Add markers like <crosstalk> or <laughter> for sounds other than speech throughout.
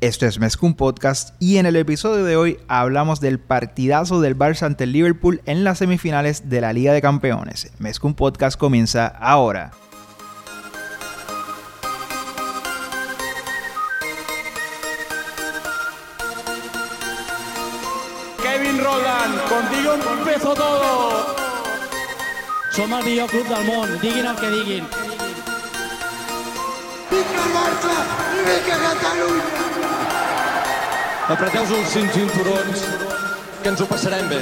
Esto es Mezcum Podcast y en el episodio de hoy hablamos del partidazo del Barça ante el Liverpool en las semifinales de la Liga de Campeones. Mezcum Podcast comienza ahora. Kevin Roland, contigo empezó todo. Som el millor club del món, diguin el que diguin. Vinga Barça i vinga Catalunya! Apreteu-vos els cinturons, que ens ho passarem bé.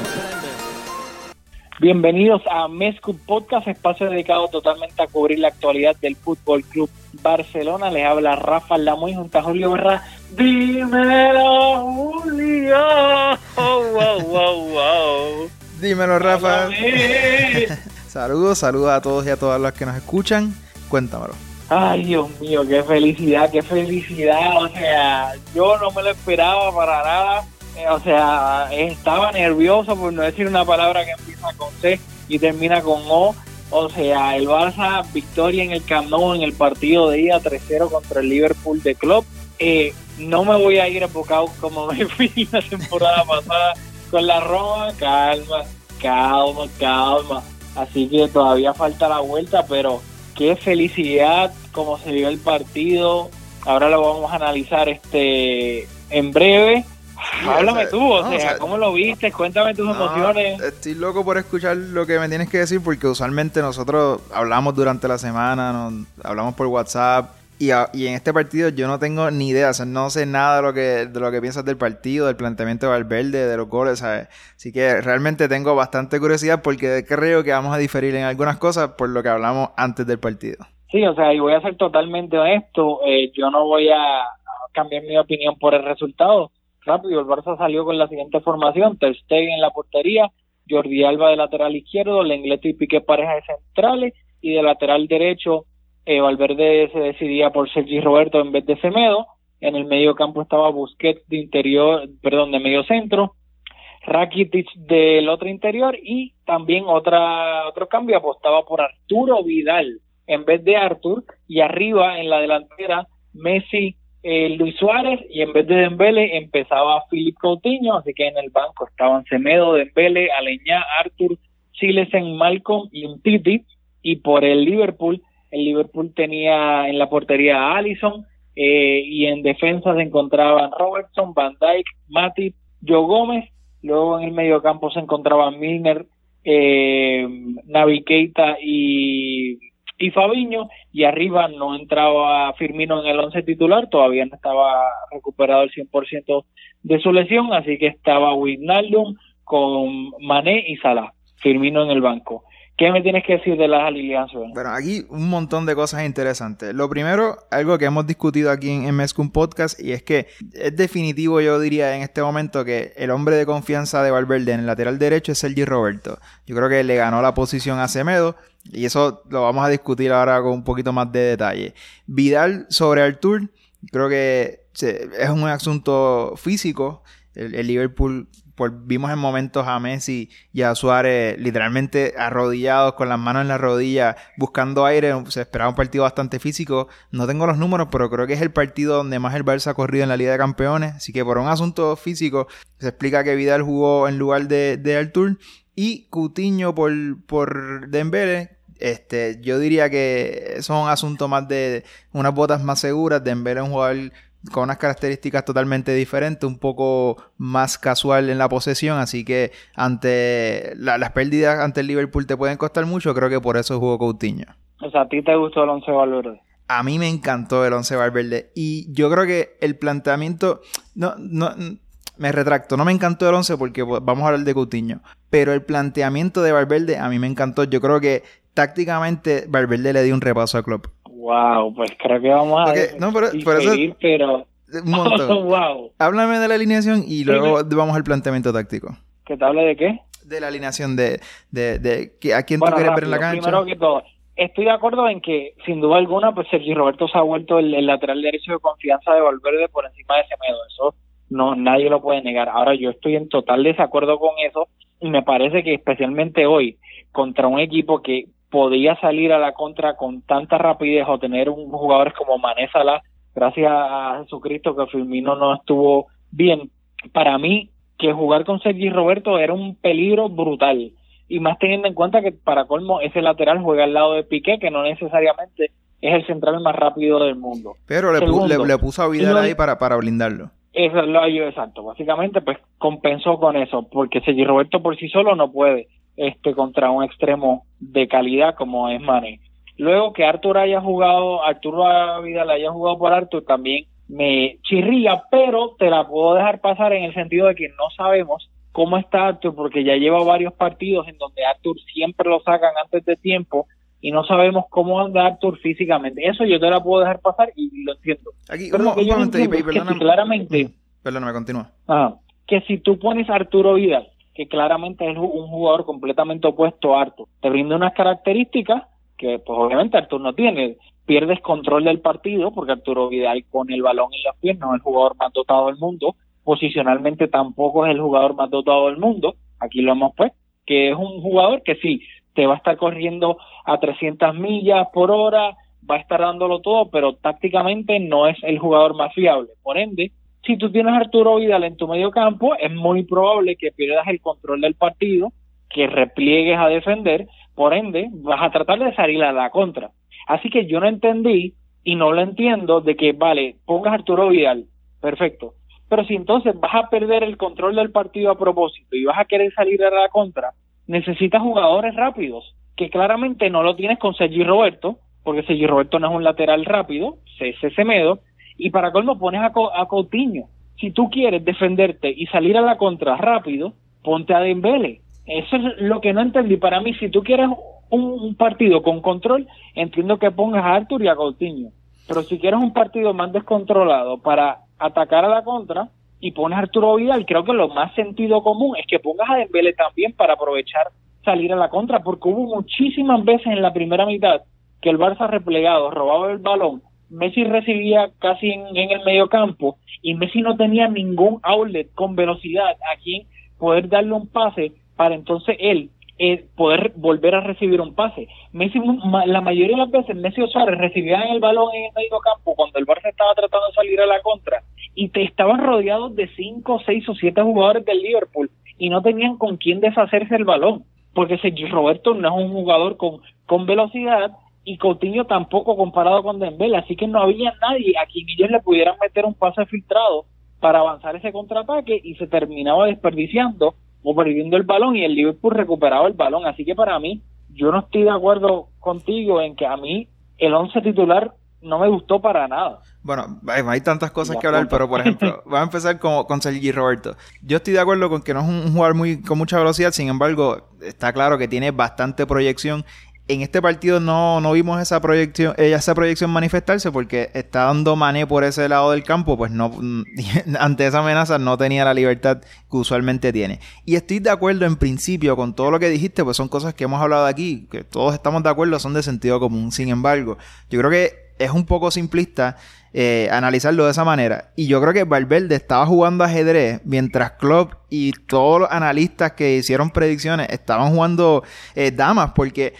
Bienvenidos a Mescu Podcast, espacio dedicado totalmente a cubrir la actualidad del Fútbol Club Barcelona. Les habla Rafa Lamoy junto a Julio Berra. Dímelo, Julio. Oh, wow, wow, wow. Dímelo, Rafa. <laughs> Saludos, saludos a todos y a todas los que nos escuchan. Cuéntamelo. Ay, Dios mío, qué felicidad, qué felicidad. O sea, yo no me lo esperaba para nada. Eh, O sea, estaba nervioso por no decir una palabra que empieza con C y termina con O. O sea, el Barça, victoria en el Camp Nou en el partido de ida 3-0 contra el Liverpool de Club. Eh, no me voy a ir embocado como <laughs> me fui la temporada pasada con la Roma. Calma, calma, calma. Así que todavía falta la vuelta, pero qué felicidad como se vio el partido. Ahora lo vamos a analizar este en breve. Háblame tú, o sea, o sea, ¿cómo lo viste? Cuéntame tus No, emociones. Estoy loco por escuchar lo que me tienes que decir porque usualmente nosotros hablamos durante la semana, nos- hablamos por WhatsApp y, a- y en este partido yo no tengo ni idea, o sea, no sé nada de lo que de lo que piensas del partido, del planteamiento de Valverde, de los goles, ¿sabes? Así que realmente tengo bastante curiosidad porque creo que vamos a diferir en algunas cosas por lo que hablamos antes del partido. Sí, o sea, y voy a ser totalmente honesto, eh, yo no voy a cambiar mi opinión por el resultado. Rápido, el Barça salió con la siguiente formación, Ter en la portería, Jordi Alba de lateral izquierdo, Lenglet y Piqué pareja de centrales, y de lateral derecho, eh, Valverde se decidía por Sergi Roberto en vez de Semedo, en el medio campo estaba Busquets de interior, perdón, de medio centro, Rakitic del otro interior y también otra otro cambio apostaba por Arturo Vidal en vez de Artur y arriba en la delantera Messi eh, Luis Suárez y en vez de Dembele empezaba Philip Coutinho así que en el banco estaban Semedo, Dembele, Aleñá, Artur, Silesen, Malcolm y Titi y por el Liverpool el Liverpool tenía en la portería a Allison eh, y en defensa se encontraban Robertson, Van Dijk, Matip, Joe Gómez Luego en el mediocampo se encontraban Milner, eh, Navi Keita y, y Fabiño. Y arriba no entraba Firmino en el once titular, todavía no estaba recuperado el 100% de su lesión, así que estaba Wijnaldum con Mané y Salah. Firmino en el banco. ¿Qué me tienes que decir de las alianzas? Bueno, aquí un montón de cosas interesantes. Lo primero, algo que hemos discutido aquí en, Mezcum Podcast, y es que es definitivo, yo diría en este momento, que el hombre de confianza de Valverde en el lateral derecho es Sergi Roberto. Yo creo que le ganó la posición a Semedo, y eso lo vamos a discutir ahora con un poquito más de detalle. Vidal sobre Artur, creo que es un asunto físico. El Liverpool, vimos en momentos a Messi y a Suárez literalmente arrodillados con las manos en la rodilla, buscando aire. Se esperaba un partido bastante físico. No tengo los números, pero creo que es el partido donde más el Barça ha corrido en la Liga de Campeones. Así que por un asunto físico se explica que Vidal jugó en lugar de, de Artur. Y Coutinho por, por Dembele, este, yo diría que eso es un asunto más de unas botas más seguras. Dembele es un jugador con unas características totalmente diferentes, un poco más casual en la posesión, así que ante la- las pérdidas ante el Liverpool te pueden costar mucho, creo que por eso jugó Coutinho. O sea, ¿a ti te gustó el once Valverde? A mí me encantó el 11 Valverde y yo creo que el planteamiento no no me retracto, no me encantó el 11 porque pues, vamos a hablar de Coutinho, pero el planteamiento de Valverde a mí me encantó. Yo creo que tácticamente Valverde le dio un repaso a Klopp. Wow, pues creo que vamos a no, pero- por eso- diferir, pero Un montón. <laughs> wow. Háblame de la alineación y luego vamos al planteamiento táctico. ¿Que te hable de qué? De la alineación de, de, de a quién Bueno, tú quieres ver en la rápido, cancha. Primero que todo, estoy de acuerdo en que, sin duda alguna, pues Sergi Roberto se ha vuelto el, el lateral derecho de confianza de Valverde por encima de Semedo. Eso no nadie lo puede negar. Ahora yo estoy en total desacuerdo con eso y me parece que especialmente hoy contra un equipo que podía salir a la contra con tanta rapidez o tener un jugadores como Mané Salah gracias a Jesucristo que Firmino no estuvo bien. Para mí, que jugar con Sergi Roberto era un peligro brutal. Y más teniendo en cuenta que para colmo ese lateral juega al lado de Piqué, que no necesariamente es el central más rápido del mundo. Pero le, le, puso a Vidal ahí para, para blindarlo. Eso lo ayudó, exacto. Básicamente, pues compensó con eso, porque Sergi Roberto por sí solo no puede este contra un extremo de calidad como es Mane. Luego que Artur haya jugado, Arturo Vidal haya jugado por Artur también me chirría, pero te la puedo dejar pasar en el sentido de que no sabemos cómo está Artur, porque ya lleva varios partidos en donde Artur siempre lo sacan antes de tiempo y no sabemos cómo anda Artur físicamente. Eso yo te la puedo dejar pasar y lo entiendo. Aquí, pero que claramente... Perdóname, continúa. Ah, que si tú pones a Arturo Vidal, que claramente es un jugador completamente opuesto a Artur, te brinda unas características que pues obviamente Artur no tiene. Pierdes control del partido porque Arturo Vidal con el balón en los pies no es el jugador más dotado del mundo, posicionalmente tampoco es el jugador más dotado del mundo, aquí lo hemos pues, que es un jugador que sí, te va a estar corriendo a 300 millas por hora, va a estar dándolo todo, pero tácticamente no es el jugador más fiable. Por ende, si tú tienes a Arturo Vidal en tu medio campo, es muy probable que pierdas el control del partido, que repliegues a defender, por ende, vas a tratar de salir a la contra. Así que yo no entendí y no lo entiendo de que, vale, pongas Arturo Vidal, perfecto. Pero si entonces vas a perder el control del partido a propósito y vas a querer salir a la contra, necesitas jugadores rápidos, que claramente no lo tienes con Sergi Roberto, porque Sergi Roberto no es un lateral rápido, es Semedo, y para colmo pones a, a Coutinho. Si tú quieres defenderte y salir a la contra rápido, ponte a Dembele. Eso es lo que no entendí. Para mí, si tú quieres un, partido con control, entiendo que pongas a Artur y a Coutinho. Pero si quieres un partido más descontrolado para atacar a la contra y pones a Arturo Vidal, creo que lo más sentido común es que pongas a Dembele también para aprovechar salir a la contra, porque hubo muchísimas veces en la primera mitad que el Barça replegado robaba el balón, Messi recibía casi en, el medio campo y Messi no tenía ningún outlet con velocidad a quien poder darle un pase para entonces él poder volver a recibir un pase. Messi, la mayoría de las veces Messi o Suárez recibían el balón en el medio campo cuando el Barça estaba tratando de salir a la contra y te estaban rodeados de cinco, seis o siete jugadores del Liverpool y no tenían con quién deshacerse el balón, porque Sergio Roberto no es un jugador con, con velocidad y Coutinho tampoco comparado con Dembélé, así que no había nadie a quien ellos le pudieran meter un pase filtrado para avanzar ese contraataque y se terminaba desperdiciando o perdiendo el balón y el Liverpool recuperaba el balón. Así que para mí, yo no estoy de acuerdo contigo en que a mí el once titular no me gustó para nada. Bueno, hay, tantas cosas que hablar, pero por ejemplo, <laughs> vamos a empezar con, con Sergi Roberto. Yo estoy de acuerdo con que no es un jugador muy con mucha velocidad, sin embargo, está claro que tiene bastante proyección en este partido no, no vimos esa proyección, eh, esa proyección manifestarse porque está dando Mané por ese lado del campo, pues no, <laughs> ante esa amenaza no tenía la libertad que usualmente tiene. Y estoy de acuerdo en principio con todo lo que dijiste, pues son cosas que hemos hablado aquí, que todos estamos de acuerdo, son de sentido común. Sin embargo, yo creo que es un poco simplista eh, analizarlo de esa manera. Y yo creo que Valverde estaba jugando ajedrez mientras Klopp y todos los analistas que hicieron predicciones estaban jugando eh, damas, porque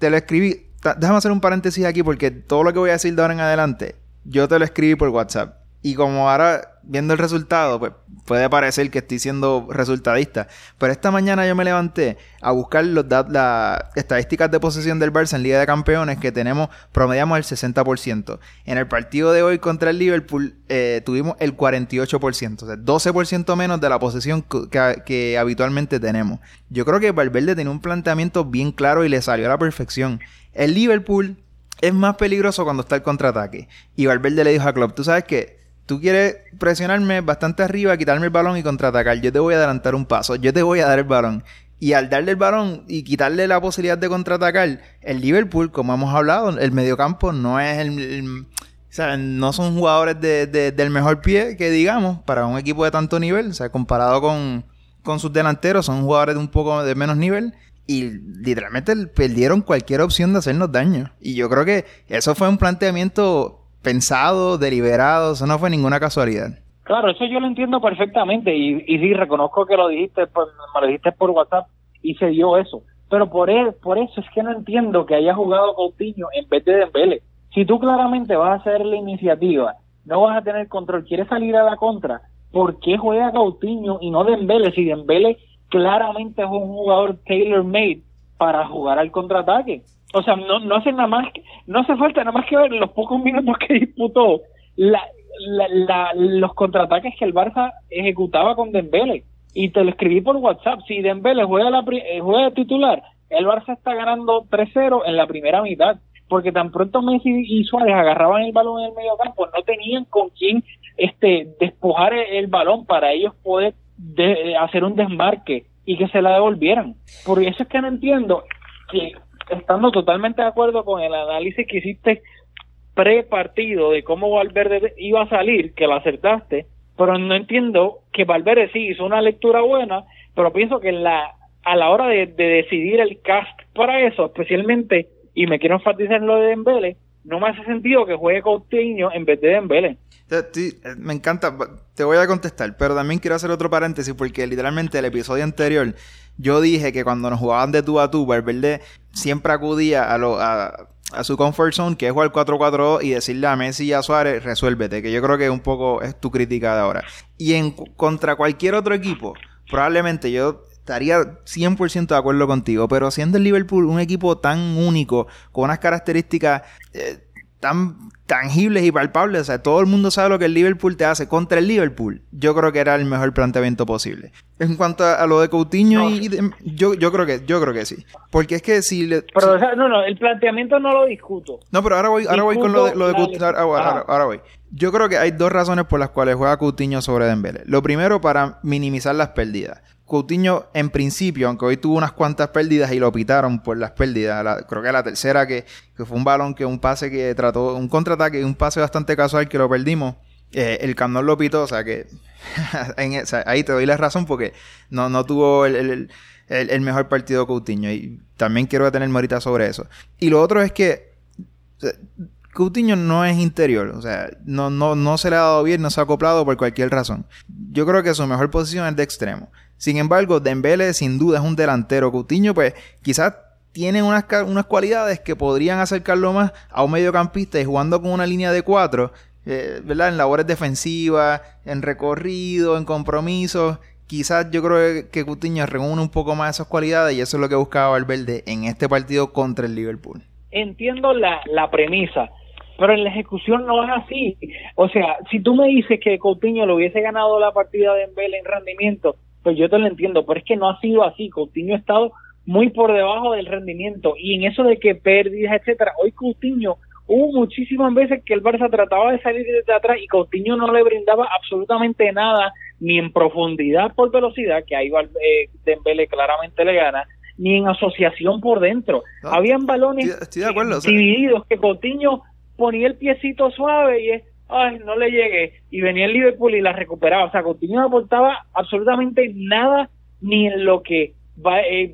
te lo escribí. Déjame hacer un paréntesis aquí porque todo lo que voy a decir de ahora en adelante, yo te lo escribí por WhatsApp. Y como ahora, viendo el resultado, pues puede parecer que estoy siendo resultadista. Pero esta mañana yo me levanté a buscar los las estadísticas de posesión del Barça en Liga de Campeones que tenemos, promediamos el 60%. En el partido de hoy contra el Liverpool eh, tuvimos el 48%, o sea, 12% menos de la posesión que, habitualmente tenemos. Yo creo que Valverde tenía un planteamiento bien claro y le salió a la perfección. El Liverpool es más peligroso cuando está el contraataque. Y Valverde le dijo a Klopp, tú sabes que tú quieres presionarme bastante arriba, quitarme el balón y contraatacar. Yo te voy a adelantar un paso, yo te voy a dar el balón. Y al darle el balón y quitarle la posibilidad de contraatacar, el Liverpool, como hemos hablado, el mediocampo no es el, o sea, no son jugadores de, del mejor pie que digamos para un equipo de tanto nivel. O sea, comparado con, con sus delanteros, son jugadores de un poco de menos nivel. Y literalmente perdieron cualquier opción de hacernos daño. Y yo creo que eso fue un planteamiento pensado, deliberado, eso no fue ninguna casualidad. Claro, eso yo lo entiendo perfectamente y, y sí, reconozco que lo dijiste, pues, me lo dijiste por WhatsApp y se dio eso. Pero por, él, por eso es que no entiendo que haya jugado Coutinho en vez de Dembele. Si tú claramente vas a hacer la iniciativa, no vas a tener control, quieres salir a la contra, ¿por qué juega Coutinho y no Dembele? Si Dembele claramente es un jugador tailor-made para jugar al contraataque. O sea, no, no hace nada más, no hace falta nada más que ver los pocos minutos que disputó la, la- la- los contraataques que el Barça ejecutaba con Dembele. Y te lo escribí por WhatsApp. Si Dembele juega, la, eh, juega de titular, el Barça está ganando 3-0 en la primera mitad. Porque tan pronto Messi y Suárez agarraban el balón en el medio campo, no tenían con quién este, despojar el, el balón para ellos poder de- hacer un desmarque y que se la devolvieran. Por eso es que no entiendo que, estando totalmente de acuerdo con el análisis que hiciste pre-partido de cómo Valverde iba a salir, que lo acertaste, pero no entiendo que Valverde sí hizo una lectura buena, pero pienso que a la hora de, de decidir el cast para eso, especialmente, y me quiero enfatizar en lo de Dembele, no me hace sentido que juegue Coutinho en vez de Dembele. Eh, me encanta, te voy a contestar, pero también quiero hacer otro paréntesis porque literalmente el episodio anterior yo dije que cuando nos jugaban de tú a tú, Valverde siempre acudía a, su comfort zone, que es jugar 4-4-2 y decirle a Messi y a Suárez, resuélvete, que yo creo que un poco es tu crítica de ahora. Y en contra cualquier otro equipo, probablemente yo estaría 100% de acuerdo contigo, pero siendo el Liverpool un equipo tan único, con unas características eh, tan tangibles y palpables, o sea, todo el mundo sabe lo que el Liverpool te hace contra el Liverpool. Yo creo que era el mejor planteamiento posible. En cuanto a, lo de Coutinho No. y de- yo, yo creo que yo creo que sí, porque es que si le Pero o sea, no, no, el planteamiento no lo discuto. no, pero ahora voy, ahora voy con lo de, lo de Coutinho. Ahora, ahora- Ajá. ahora voy. Yo creo que hay dos razones por las cuales juega Coutinho sobre Dembele. Lo primero, para minimizar las pérdidas. Coutinho, en principio, aunque hoy tuvo unas cuantas pérdidas y lo pitaron por las pérdidas, la- creo que la tercera que, que fue un balón, que un pase que trató, un contraataque, un pase bastante casual que lo perdimos. eh, el Camp lo pitó, o sea que <laughs> en- o sea, ahí te doy la razón porque no, no tuvo el, el- el- el mejor partido Coutinho y también quiero detenerme ahorita sobre eso. Y lo otro es que o sea, Coutinho no es interior, o sea, no, no, no se le ha dado bien, no se ha acoplado por cualquier razón. Yo creo que su mejor posición es de extremo. Sin embargo, Dembele sin duda es un delantero. Coutinho, pues, quizás tiene unas, unas cualidades que podrían acercarlo más a un mediocampista y jugando con una línea de cuatro, eh, ¿verdad? En labores defensivas, en recorrido, en compromisos. Quizás yo creo que Coutinho reúne un poco más esas cualidades y eso es lo que buscaba Valverde en este partido contra el Liverpool. entiendo la, la premisa, pero en la ejecución no es así. O sea, si tú me dices que Coutinho le hubiese ganado la partida de Dembele en rendimiento, pues yo te lo entiendo, pero es que no ha sido así. Coutinho ha estado muy por debajo del rendimiento y en eso de que pérdidas, etcétera. Hoy Coutinho hubo muchísimas veces que el Barça trataba de salir desde atrás y Coutinho no le brindaba absolutamente nada, ni en profundidad por velocidad, que ahí eh, Dembele claramente le gana, ni en asociación por dentro. No, Habían balones estoy- estoy de acuerdo, o sea- divididos que Coutinho ponía el piecito suave y es, ay, no le llegué y venía el Liverpool y la recuperaba. O sea, Coutinho no aportaba absolutamente nada ni en lo que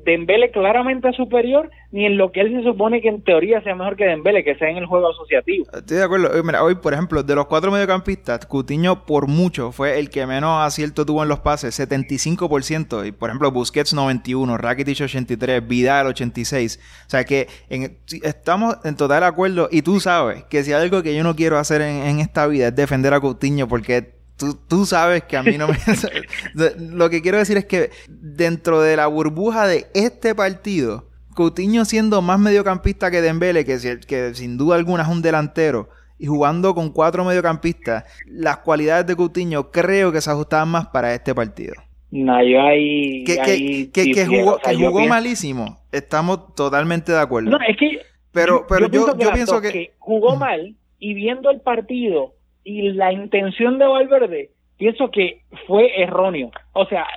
Dembele claramente superior ni en lo que él se supone que en teoría sea mejor que Dembele, que sea en el juego asociativo. Estoy de acuerdo. Eh, Mira, hoy, por ejemplo, de los cuatro mediocampistas, Coutinho por mucho fue el que menos acierto tuvo en los pases, 75%. Y, por ejemplo, Busquets 91, Rakitic 83, Vidal 86. O sea que en- estamos en total acuerdo. Y tú sabes que si hay algo que yo no quiero hacer en, en esta vida es defender a Coutinho porque tú, tú sabes que a mí no me... <laughs> <laughs> Lo que quiero decir es que dentro de la burbuja de este partido... Coutinho siendo más mediocampista que Dembele, que, que sin duda alguna es un delantero, y jugando con cuatro mediocampistas, las cualidades de Coutinho creo que se ajustaban más para este partido. No, yo ahí... Que, que, ahí que, jugó, O sea, malísimo, estamos totalmente de acuerdo. No, es que pero pero yo, yo pienso que... jugó <clears throat> mal y viendo el partido y la intención de Valverde, pienso que fue erróneo. O sea,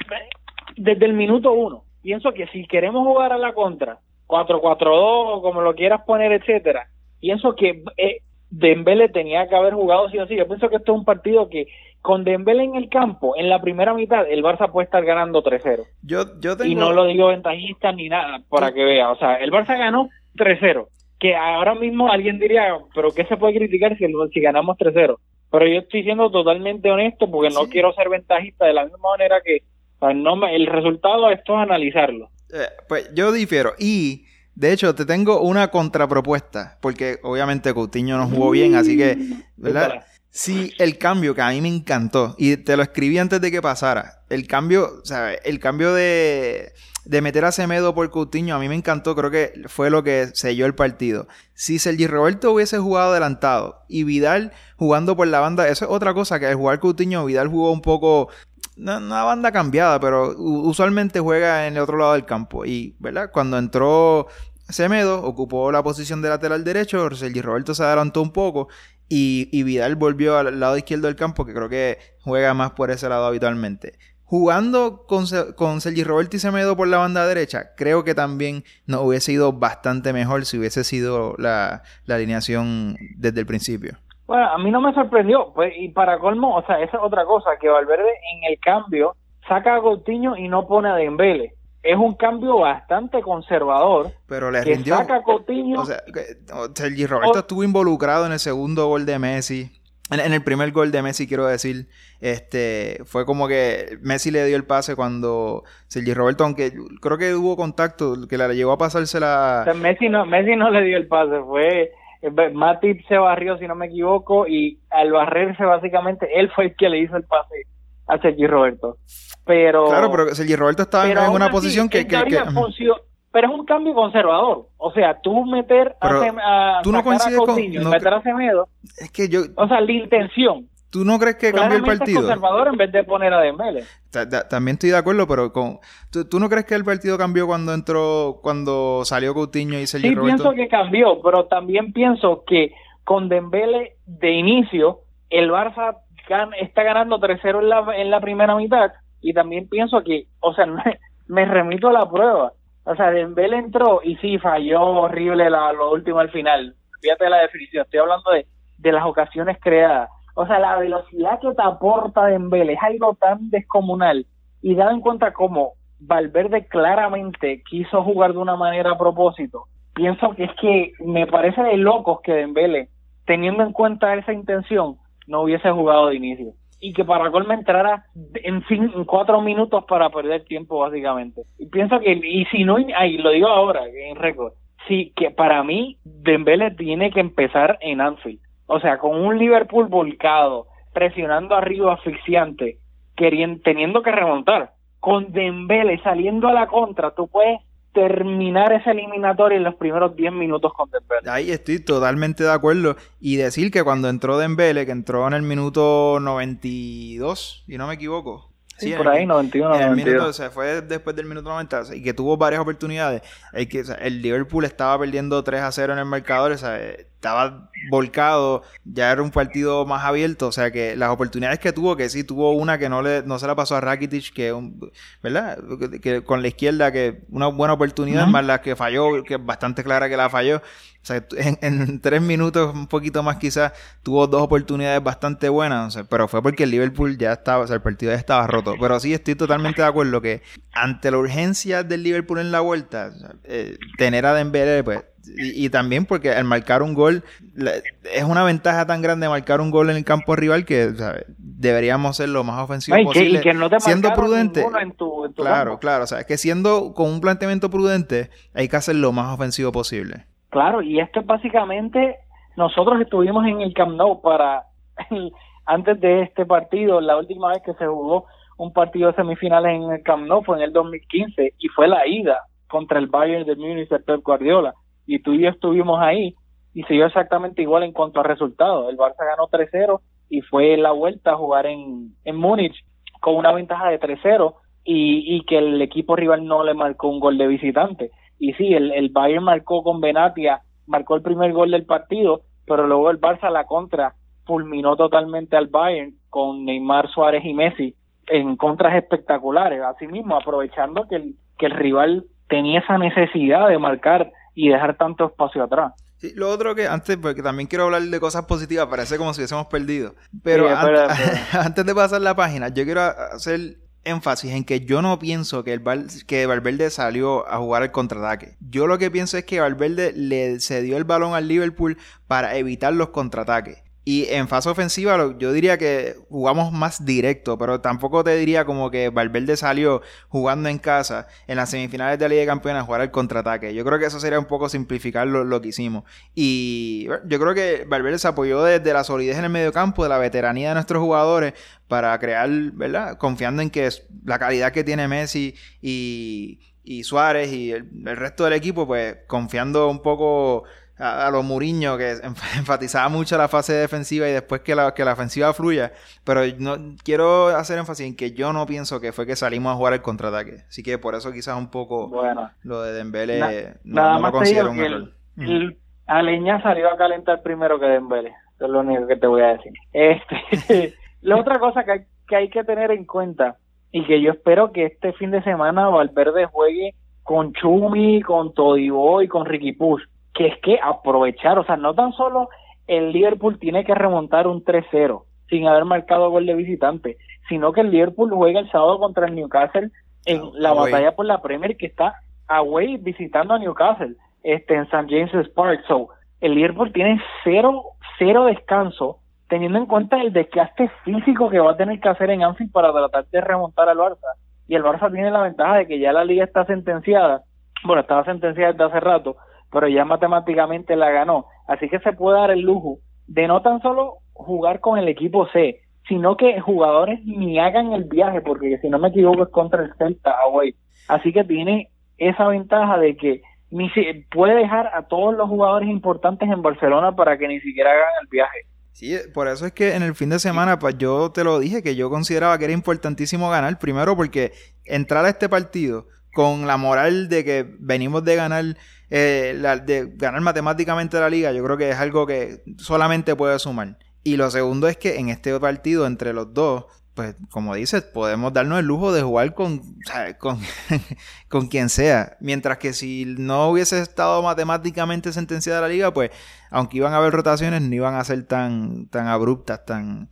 desde el minuto uno, pienso que si queremos jugar a la contra, 4-4-2, como lo quieras poner, etcétera, pienso que eh, Dembele tenía que haber jugado sí o sí. Yo pienso que esto es un partido que con Dembele en el campo, en la primera mitad, el Barça puede estar ganando 3-0. Yo, yo tengo... Y no lo digo ventajista ni nada, para que vea. O sea, el Barça ganó 3-0. Que ahora mismo alguien diría, pero ¿qué se puede criticar si, si ganamos 3-0? Pero yo estoy siendo totalmente honesto porque no quiero ser ventajista de la misma manera que o sea, no me- el resultado esto es analizarlo. Eh, pues yo difiero. Y De hecho, te tengo una contrapropuesta, porque obviamente Coutinho no jugó bien, así que, ¿verdad? Sí, el cambio que a mí me encantó, y te lo escribí antes de que pasara, el cambio, el cambio de, de meter a Semedo por Coutinho, a mí me encantó, creo que fue lo que selló el partido. Si Sergi Roberto hubiese jugado adelantado y Vidal jugando por la banda, eso es otra cosa, que al jugar Coutinho, Vidal jugó un poco una banda cambiada, pero usualmente juega en el otro lado del campo. Y, ¿verdad? Cuando entró Semedo, ocupó la posición de lateral derecho, Sergi Roberto se adelantó un poco y, Vidal volvió al lado izquierdo del campo, que creo que juega más por ese lado habitualmente. Jugando con, con Sergi Roberto y Semedo por la banda derecha, creo que también nos hubiese ido bastante mejor si hubiese sido la, alineación desde el principio. Bueno, a mí no me sorprendió, pues, y para colmo, o sea, esa es otra cosa, que Valverde en el cambio saca a Coutinho y no pone a Dembele es un cambio bastante conservador. Pero le rindió. Saca Coutinho, o sea, Sergi Roberto estuvo involucrado en el segundo gol de Messi. En, el primer gol de Messi, quiero decir, este fue como que Messi le dio el pase cuando Sergi Roberto, aunque creo que hubo contacto, que le llegó a pasársela. O Messi no, Messi no le dio el pase, fue eh, Matip se barrió, si no me equivoco, y al barrerse básicamente él fue el que le hizo el pase a Sergi Roberto. Pero, claro, pero Sergi Roberto estaba en una posición que, que, pero es un cambio conservador. O sea, tú meter a, a, tú no coincides con, meter a Semedo. Es que yo. O sea, la intención. ¿Tú no crees que cambió el partido? Es conservador en vez de poner a Dembele. También estoy de acuerdo, pero con ¿tú, no crees que el partido cambió cuando entró, cuando salió Coutinho y Sergi sí, Roberto? Sí, pienso que cambió, pero también pienso que con Dembele de inicio, el Barça está ganando 3-0 en la, primera mitad y también pienso que, o sea, <laughs> me, remito a la prueba. O sea, Dembélé entró y sí, falló horrible la, lo último al final. Fíjate la definición, estoy hablando de, de las ocasiones creadas. O sea, la velocidad que te aporta Dembélé es algo tan descomunal. Y dado en cuenta cómo Valverde claramente quiso jugar de una manera a propósito, pienso que es que me parece de locos que Dembélé, teniendo en cuenta esa intención, no hubiese jugado de inicio y que para me entrara en, fin, en cuatro minutos para perder tiempo básicamente. Y pienso que, y si no, ahí lo digo ahora, en récord, sí, que para mí Dembele tiene que empezar en Anfield. O sea, con un Liverpool volcado, presionando arriba asfixiante, queriendo, teniendo que remontar. Con Dembele saliendo a la contra, tú puedes terminar esa eliminatoria en los primeros 10 minutos con Dembele. Ahí estoy totalmente de acuerdo. Y decir que cuando entró Dembele, que entró en el minuto 92, y no me equivoco. Sí, por ahí, 91, en el minuto, se fue después del minuto 90 y que tuvo varias oportunidades. El, que, el Liverpool estaba perdiendo 3 a 0 en el marcador, o sea, estaba volcado, ya era un partido más abierto, o sea que las oportunidades que tuvo, que sí tuvo una que no le no se la pasó a Rakitic, que ¿verdad? Que, con la izquierda que una buena oportunidad, más la que falló, que es bastante clara que la falló. O sea, en, tres minutos, un poquito más quizás, tuvo dos oportunidades bastante buenas, pero fue porque el Liverpool ya estaba, o sea, el partido ya estaba roto. Pero sí estoy totalmente de acuerdo que ante la urgencia del Liverpool en la vuelta, eh, tener a Dembélé, pues y, también porque al marcar un gol es una ventaja tan grande marcar un gol en el campo rival que deberíamos ser lo más ofensivos posible. siendo prudente. claro, claro. O sea, es que siendo con un planteamiento prudente hay que hacer lo más ofensivo posible. Claro, y esto es básicamente nosotros estuvimos en el Camp Nou para <laughs> antes de este partido, la última vez que se jugó un partido de semifinales en el Camp Nou fue en el 2015 y fue la ida contra el Bayern de Múnich de Pep Guardiola y tú y yo estuvimos ahí y se dio exactamente igual en cuanto a resultados. El Barça ganó 3-0 y fue la vuelta a jugar en, en Múnich con una ventaja de 3-0 y, y que el equipo rival no le marcó un gol de visitante. Y sí, el, el Bayern marcó con Benatia, marcó el primer gol del partido, pero luego el Barça a la contra fulminó totalmente al Bayern con Neymar, Suárez y Messi en contras espectaculares. Asimismo, aprovechando que el, que el rival tenía esa necesidad de marcar y dejar tanto espacio atrás. Sí, lo otro que antes, porque también quiero hablar de cosas positivas, parece como si hubiésemos perdido. Pero <laughs> antes, de pasar la página, yo quiero hacer énfasis en que yo no pienso que, el que Valverde salió a jugar el contraataque. Yo lo que pienso es que Valverde le cedió el balón al Liverpool para evitar los contraataques. Y en fase ofensiva, yo diría que jugamos más directo, pero tampoco te diría como que Valverde salió jugando en casa en las semifinales de la Liga de Campeones a jugar al contraataque. Yo creo que eso sería un poco simplificar lo, que hicimos. Y yo creo que Valverde se apoyó desde la solidez en el mediocampo, de la veteranía de nuestros jugadores, para crear, ¿verdad? Confiando en que la calidad que tiene Messi y, y Suárez y el, resto del equipo, pues confiando un poco a, los Muriño, que <laughs> enfatizaba mucho la fase defensiva y después que la, que la ofensiva fluya. Pero no quiero hacer énfasis en que yo no pienso que fue que salimos a jugar el contraataque. Así que por eso quizás un poco bueno, lo de Dembele no, nada más lo El, Aleña salió a calentar primero que Dembele. es lo único que te voy a decir. Este, <laughs> la otra cosa que hay, que hay que tener en cuenta y que yo espero que este fin de semana Valverde juegue con Chumi, con Todibo y con Ricky Push que es que aprovechar, o sea, no tan solo el Liverpool tiene que remontar un 3-0 sin haber marcado gol de visitante, sino que el Liverpool juega el sábado contra el Newcastle en ah, la batalla por la Premier que está away visitando a Newcastle este en St. James's Park. So, el Liverpool tiene cero, cero descanso teniendo en cuenta el desgaste físico que va a tener que hacer en Anfield para tratar de remontar al Barça. Y el Barça tiene la ventaja de que ya la liga está sentenciada, bueno, estaba sentenciada desde hace rato, pero ya matemáticamente la ganó. Así que se puede dar el lujo de no tan solo jugar con el equipo C, sino que jugadores ni hagan el viaje, porque si no me equivoco es contra el Celta away. Así que tiene esa ventaja de que ni si, puede dejar a todos los jugadores importantes en Barcelona para que ni siquiera hagan el viaje. Sí, por eso es que en el fin de semana, pues yo te lo dije, que yo consideraba que era importantísimo ganar, primero porque entrar a este partido con la moral de que venimos de ganar eh, de ganar matemáticamente la liga, yo creo que es algo que solamente puede sumar. Y lo segundo es que en este partido entre los dos, pues como dices, podemos darnos el lujo de jugar con, con, <laughs> con quien sea. Mientras que si no hubiese estado matemáticamente sentenciada la liga, pues aunque iban a haber rotaciones, no iban a ser tan, tan abruptas, tan,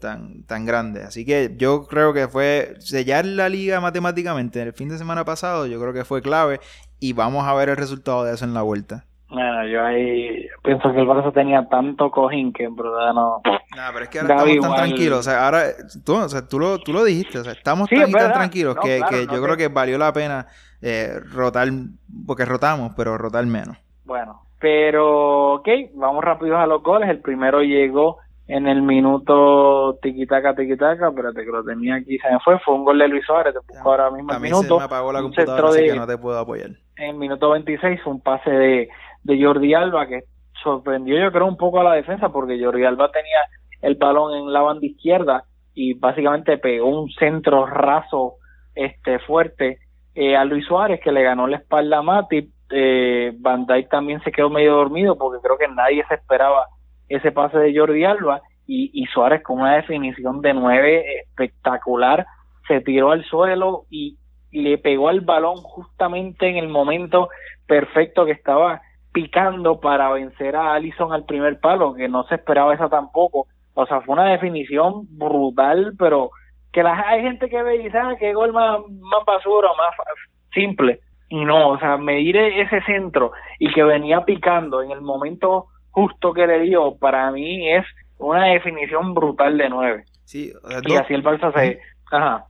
tan, tan grandes. Así que yo creo que fue sellar la liga matemáticamente el fin de semana pasado, yo creo que fue clave y vamos a ver el resultado de eso en la vuelta. Bueno, yo ahí pienso que el Barça tenía tanto cojín que en verdad no. No, pero es que ahora estamos tan tranquilos. O sea, ahora tú, o sea, tú, lo, tú lo dijiste. O sea, estamos tan, tan, tranquilos que, que yo creo que valió la pena eh, rotar, porque rotamos, pero rotar menos. Bueno, pero ok, vamos rápido a los goles. El primero llegó en el minuto tiquitaca, tiquitaca, espérate que lo tenía aquí, se me fue, fue un gol de Luis Suárez, te busco ahora mismo el minuto. me apagó la computadora, así que no te puedo apoyar. En el minuto 26 un pase de, de Jordi Alba que sorprendió yo creo un poco a la defensa porque Jordi Alba tenía el balón en la banda izquierda y básicamente pegó un centro raso este fuerte eh, a Luis Suárez que le ganó la espalda a Matip. Eh, Van también se quedó medio dormido porque creo que nadie se esperaba ese pase de Jordi Alba y, y Suárez con una definición de nueve espectacular se tiró al suelo y le pegó al balón justamente en el momento perfecto que estaba picando para vencer a Allison al primer palo, que no se esperaba esa tampoco. O sea, fue una definición brutal, pero que la, hay gente que ve y dice, ah, qué gol más, más basura, más simple. Y no, o sea, medir ese centro y que venía picando en el momento justo que le dio, para mí es una definición brutal de nueve. Sí, y así el Barça se... Ajá.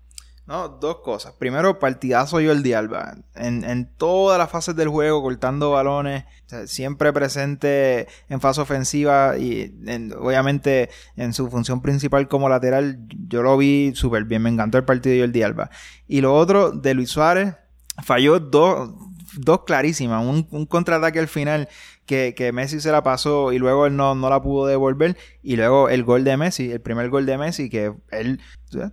No, dos cosas. Primero, partidazo Jordi Alba. En, en todas las fases del juego, cortando balones, siempre presente en fase ofensiva y obviamente en su función principal como lateral, yo lo vi súper bien. Me encantó el partido de Jordi Alba. Y lo otro, de Luis Suárez, falló dos, dos clarísimas. Un, un contraataque al final que, que, Messi se la pasó y luego él no, no, la pudo devolver. Y luego el gol de Messi, el primer gol de Messi, que él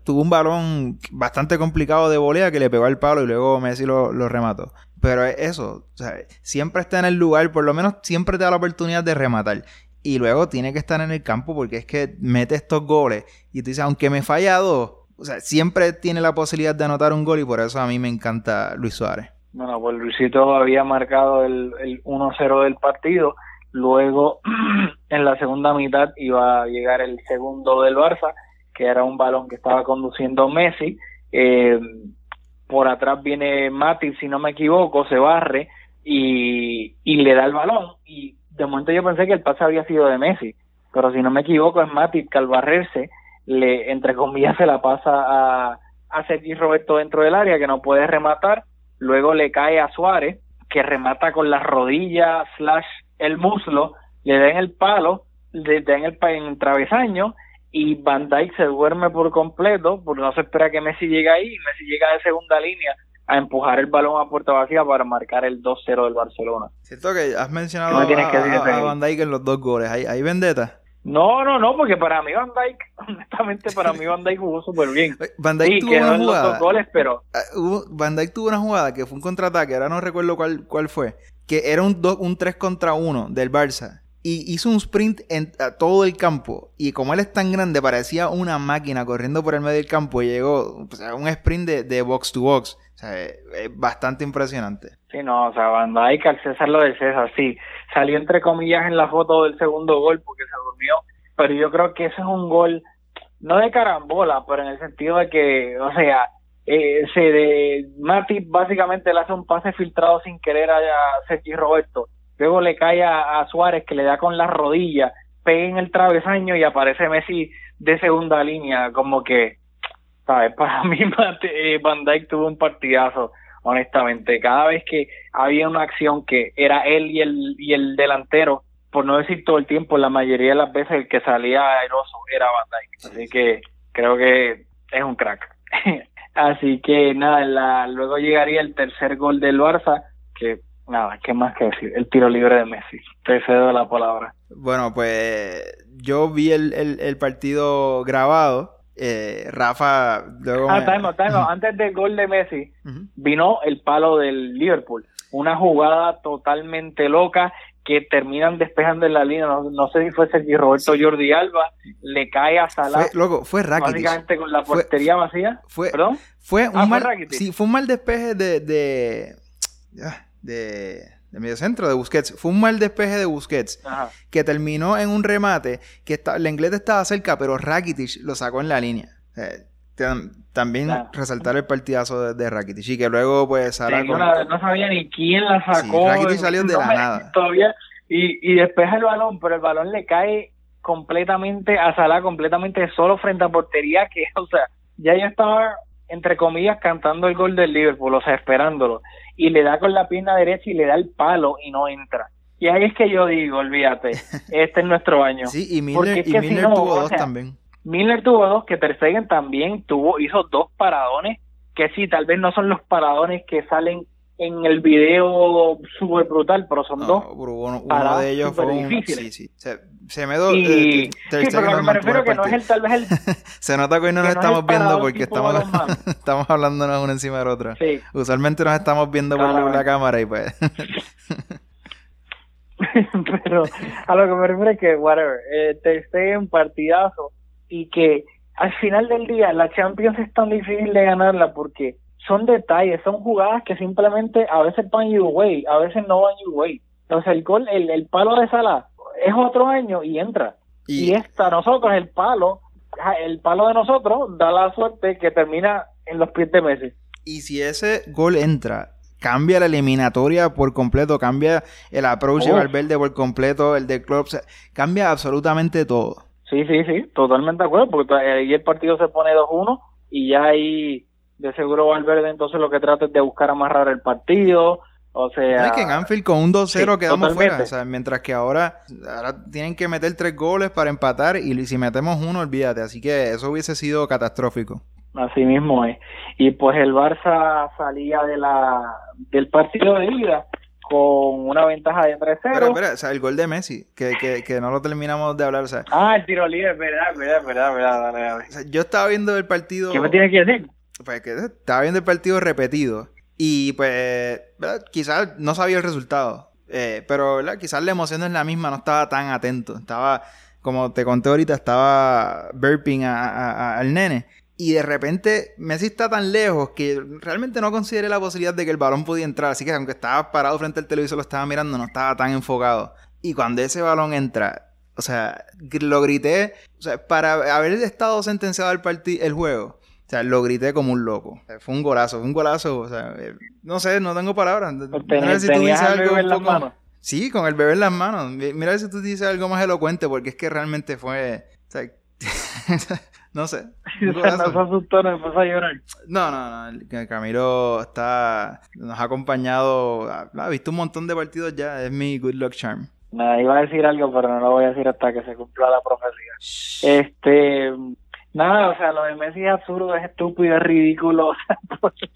tuvo un balón bastante complicado de volea que le pegó al palo y luego Messi lo, lo remató. Pero eso, o sea, siempre está en el lugar, por lo menos siempre te da la oportunidad de rematar. Y luego tiene que estar en el campo porque es que mete estos goles. Y tú dices, aunque me falla dos, o sea, siempre tiene la posibilidad de anotar un gol y por eso a mí me encanta Luis Suárez. Bueno, pues Luisito había marcado el, el 1-0 del partido. Luego, <clears throat> en la segunda mitad, iba a llegar el segundo del Barça, que era un balón que estaba conduciendo Messi. Eh, por atrás viene Mati, si no me equivoco, se barre y, y le da el balón. Y de momento yo pensé que el pase había sido de Messi. pero si no me equivoco es Matip que al barrerse le, entre comillas, se la pasa a, a Sergi Roberto dentro del área que no puede rematar, luego le cae a Suárez que remata con las rodillas slash el muslo, le da en el palo, le da en el, en el travesaño y Van Dijk se duerme por completo porque no se espera que Messi llegue ahí Messi llega de segunda línea a empujar el balón a puerta vacía para marcar el 2-0 del Barcelona. Siento que has mencionado ¿Qué me tienes a, a- a? Van Dijk en los dos goles. ¿Hay, hay vendetta? No, no, no, porque para mí Van Dijk, <laughs> honestamente para mí Van Dijk jugó súper bien. Van Dijk Sí, tuvo una los dos goles, pero Ah, hubo- Van Dijk tuvo una jugada que fue un contraataque, ahora no recuerdo cuál, cuál fue, que era un, do- un 3 contra 1 del Barça. Y hizo un sprint en a todo el campo. Y como él es tan grande, parecía una máquina corriendo por el medio del campo. Y llegó o sea, un sprint de, de box to box. O sea, es, bastante impresionante. Sí, no, o sea, Van Dijk al César lo de César, sí. Salió entre comillas en la foto del segundo gol porque se durmió, pero yo creo que ese es un gol, no de carambola, pero en el sentido de que, o sea, eh, se de básicamente le hace un pase filtrado sin querer a, a Sergi Roberto, luego le cae a, Suárez que le da con la rodilla, pega en el travesaño y aparece Messi de segunda línea, como que, ¿sabes? <laughs> Para mí eh, Van Dijk tuvo un partidazo honestamente. Cada vez que había una acción que era él y el, y el delantero, por no decir todo el tiempo, la mayoría de las veces el que salía airoso era Van. Así que creo que es un crack. <laughs> Así que nada, la, luego llegaría el tercer gol del Barça, que nada, ¿qué más que decir? El tiro libre de Messi. Te cedo la palabra. Bueno, pues yo vi el, el- el partido grabado. Eh, Rafa luego Ah. Antes del gol de Messi, vino el palo del Liverpool. Una jugada totalmente loca que terminan despejando en la línea. No, no sé si fue Sergi Roberto Jordi Alba, le cae a Salah Fue, loco, fue Rakitic. básicamente con la Fue- portería vacía. Fue, ¿Perdón? Fue un Ah, fue mal, Rakitic. sí, fue un mal despeje de de ah, de, de mediocentro de Busquets. Fue un mal despeje de Busquets Ajá. que terminó en un remate que está, el inglés estaba cerca, pero Rakitic lo sacó en la línea. Eh, tam- también Claro. resaltar el partidazo de, de Rakitic y que luego pues Salah Sí, con- una- no sabía ni quién la sacó. Sí, Rakitic salió de No la nada. Todavía, y, y despeja el balón, pero el balón le cae completamente a Salah, completamente solo frente a portería, que, <laughs> o sea, ya yo estaba, entre comillas, cantando el gol del Liverpool, o sea, esperándolo. Y le da con la pierna derecha y le da el palo y no entra. Y ahí es que yo digo, olvídate, <laughs> este es nuestro baño. Sí, y si no, tuvo o dos sea, también. Miller tuvo dos, que Ter Stegen también tuvo, hizo dos paradones, que sí, tal vez no son los paradones que salen en el video súper brutal, pero son No, dos. uno, de ellos fue un, sí, sí. Se, se me do, Y, eh, sí, pero me refiero que no es el, tal vez el, <laughs> Se nota que hoy no nos no estamos viendo porque estamos, <laughs> estamos hablándonos una encima de la otra. sí, Usualmente nos estamos viendo por la, cámara y pues. <laughs> pero a lo que me refiero es que, whatever, eh, Ter Stegen partidazo y que al final del día la Champions es tan difícil de ganarla porque son detalles, son jugadas que simplemente a veces van your way, a veces no van your way. Entonces el gol, el, el palo de Salah es otro año y entra. Y, Y esta, nosotros, el palo, el palo de nosotros da la suerte que termina en los pies de Messi. y si ese gol entra, cambia la eliminatoria por completo, cambia el approach de. Valverde por completo, el de sea, cambia absolutamente todo. Sí, sí, sí, totalmente de acuerdo, porque ahí el partido se pone 2-1 y ya ahí de seguro Valverde entonces lo que trata es de buscar amarrar el partido, o sea... Es que en Anfield con un 2-0 Sí, quedamos totalmente. fuera. O sea, mientras que ahora, ahora tienen que meter tres goles para empatar y si metemos uno, olvídate. Así que eso hubiese sido catastrófico. Así mismo es. Y pues el Barça salía de la del partido de ida con una ventaja de 3-0. Espera, espera, o sea, el gol de Messi, que, que, que no lo terminamos de hablar. O sea, Ah, el tiro libre, verdad, verdad, verdad, verdad, o sea, yo estaba viendo el partido. ¿Qué me tienes que decir? Pues que estaba viendo el partido repetido y pues quizás no sabía el resultado, eh, pero quizás la emoción no es la misma, no estaba tan atento, estaba, como te conté ahorita, estaba burping al nene. Y de repente Messi está tan lejos que realmente no consideré la posibilidad de que el balón podía entrar, así que aunque estaba parado frente al televisor lo estaba mirando, no estaba tan enfocado. Y cuando ese balón entra, o sea, lo grité, o sea, para haber estado sentenciado el, el juego. O sea, lo grité como un loco. O sea, fue un golazo, fue un golazo. O sea, eh, no sé, no tengo palabras. Ten- sé si tú dices algo un las poco- manos. Sí, con el bebé en las manos. Mi- Mira si tú dices algo más elocuente, porque es que realmente fue. o sea, <laughs> no sé. un O <laughs> sea, no golazo. se asustó, no empezó a llorar. No, no, no. Camilo está. Nos ha acompañado. Ha, ha visto un montón de partidos ya. Es mi good luck charm. Nada, iba a decir algo, pero no lo voy a decir hasta que se cumpla la profecía. Este, nada, o sea, lo de Messi es absurdo, es estúpido, es ridículo. <laughs> O sea, porque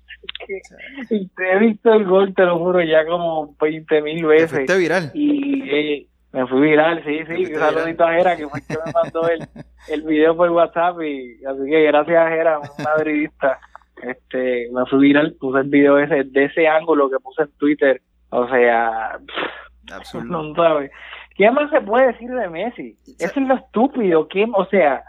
he visto el gol, te lo juro, ya como 20 mil Te veces. fuiste viral. Y eh, me fui viral, sí, sí. Un saludito a Jera, que fue el que me mandó el, <laughs> el video por WhatsApp. Y así que gracias a Jera, un madridista. Este, me fui viral, puse el video ese, de ese ángulo que puse en Twitter. O sea, Absurdo. no sabes. ¿Qué más se puede decir de Messi? Eso es lo estúpido. ¿Qué, o sea,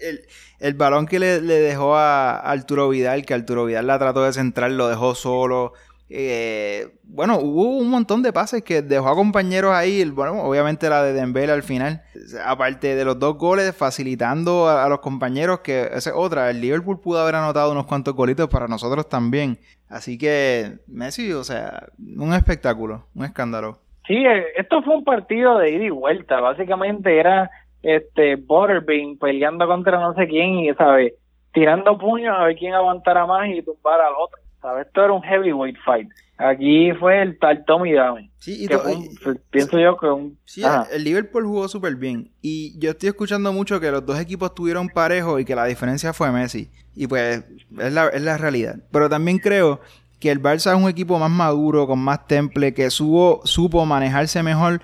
El, el balón que le, dejó a Arturo Vidal, que Arturo Vidal la trató de centrar, lo dejó solo. Eh, bueno, hubo un montón de pases que dejó a compañeros ahí. Bueno, obviamente la de Dembélé al final. Aparte de los dos goles, facilitando a, a los compañeros, que esa es otra. El Liverpool pudo haber anotado unos cuantos golitos para nosotros también. Así que Messi, o sea, un espectáculo, un escándalo. Sí, eh, esto fue un partido de ida y vuelta. Básicamente era este Butterbean peleando contra no sé quién y, ¿sabes? Tirando puños a ver quién aguantara más y tumbar al otro. ¿Sabes? Esto era un heavyweight fight. Aquí fue el tal Tommy Dame. Sí, y que to- fue un- pienso yo que un... Sí, Ajá. el Liverpool jugó súper bien. Y yo estoy escuchando mucho que los dos equipos tuvieron parejo y que la diferencia fue Messi. Y pues es la, es la realidad. Pero también creo que el Barça es un equipo más maduro, con más temple, que supo, supo manejarse mejor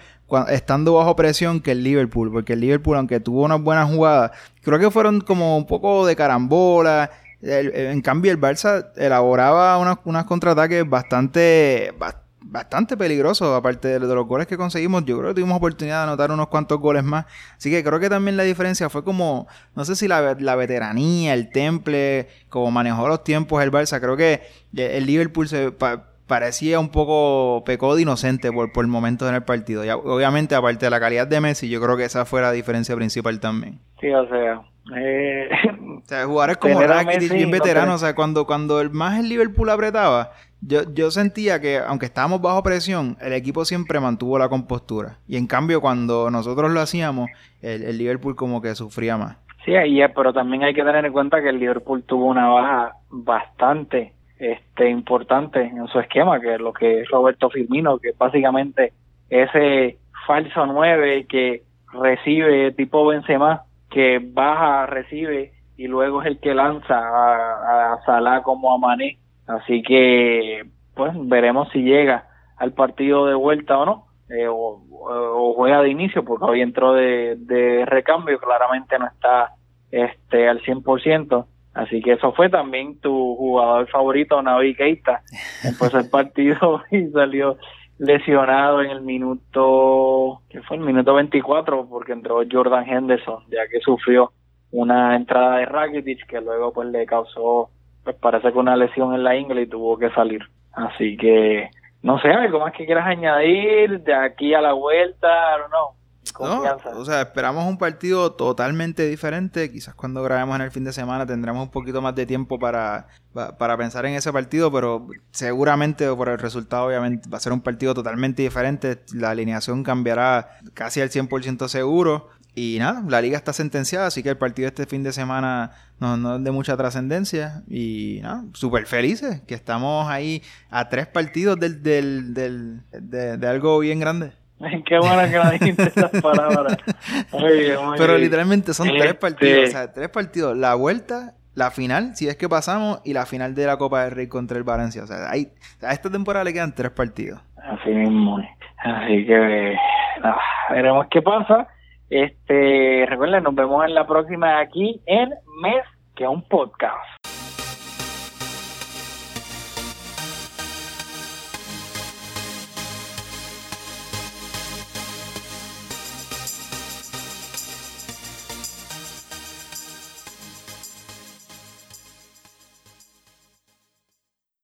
estando bajo presión que el Liverpool. Porque el Liverpool, aunque tuvo unas buenas jugadas, creo que fueron como un poco de carambola. El- en cambio, el Barça elaboraba unos, contraataques bastante, bas- bastante peligrosos. Aparte de, los goles que conseguimos, yo creo que tuvimos oportunidad de anotar unos cuantos goles más. Así que creo que también la diferencia fue como, no sé si la, la veteranía, el temple, como manejó los tiempos el Barça. Creo que el Liverpool se pa- parecía un poco pecó de inocente por, por momentos en el partido. Y obviamente, aparte de la calidad de Messi, yo creo que esa fue la diferencia principal también. Sí, o sea... Eh, <laughs> O sea, jugadores como Rakitic, bien no veteranos, te- o sea, cuando, cuando el más el Liverpool apretaba, yo, yo sentía que aunque estábamos bajo presión, el equipo siempre mantuvo la compostura. Y en cambio, cuando nosotros lo hacíamos, el, el Liverpool como que sufría más. Sí, ahí pero también hay que tener en cuenta que el Liverpool tuvo una baja bastante este importante en su esquema, que es lo que es Roberto Firmino, que básicamente ese falso 9 que recibe tipo Benzema, que baja, recibe y luego es el que lanza a, Salah como a Mané. Así que, pues, veremos si llega al partido de vuelta o no, eh, o, o- o juega de inicio, porque hoy entró de, de recambio, claramente no está este al 100%. Así que eso fue también tu jugador favorito, Navi Keita. Empezó el partido <laughs> y salió lesionado en el minuto, que fue el minuto 24, porque entró Jordan Henderson, ya que sufrió una entrada de Rakitic que luego pues le causó, pues parece que una lesión en la ingle y tuvo que salir. Así que, no sé, algo más que quieras añadir de aquí a la vuelta, no, No, o sea, esperamos un partido totalmente diferente. Quizás cuando grabemos en el fin de semana tendremos un poquito más de tiempo para, pa- para pensar en ese partido, pero seguramente por el resultado obviamente va a ser un partido totalmente diferente. La alineación cambiará casi al 100% seguro. Y nada, la liga está sentenciada, así que el partido este fin de semana no, no es de mucha trascendencia. Y nada, súper felices que estamos ahí a tres partidos del, del, del- de- de algo bien grande. <laughs> Qué bueno que no dijiste esas palabras. Oye. <laughs> Pero literalmente son tres Este- partidos, o sea, tres partidos. La vuelta, la final, si es que pasamos, y la final de la Copa del Rey contra el Valencia. O sea, hay, a esta temporada le quedan tres partidos. Así mismo. Así que nada, veremos qué pasa. Este, recuerden, nos vemos en la próxima aquí en Mes, que es un podcast.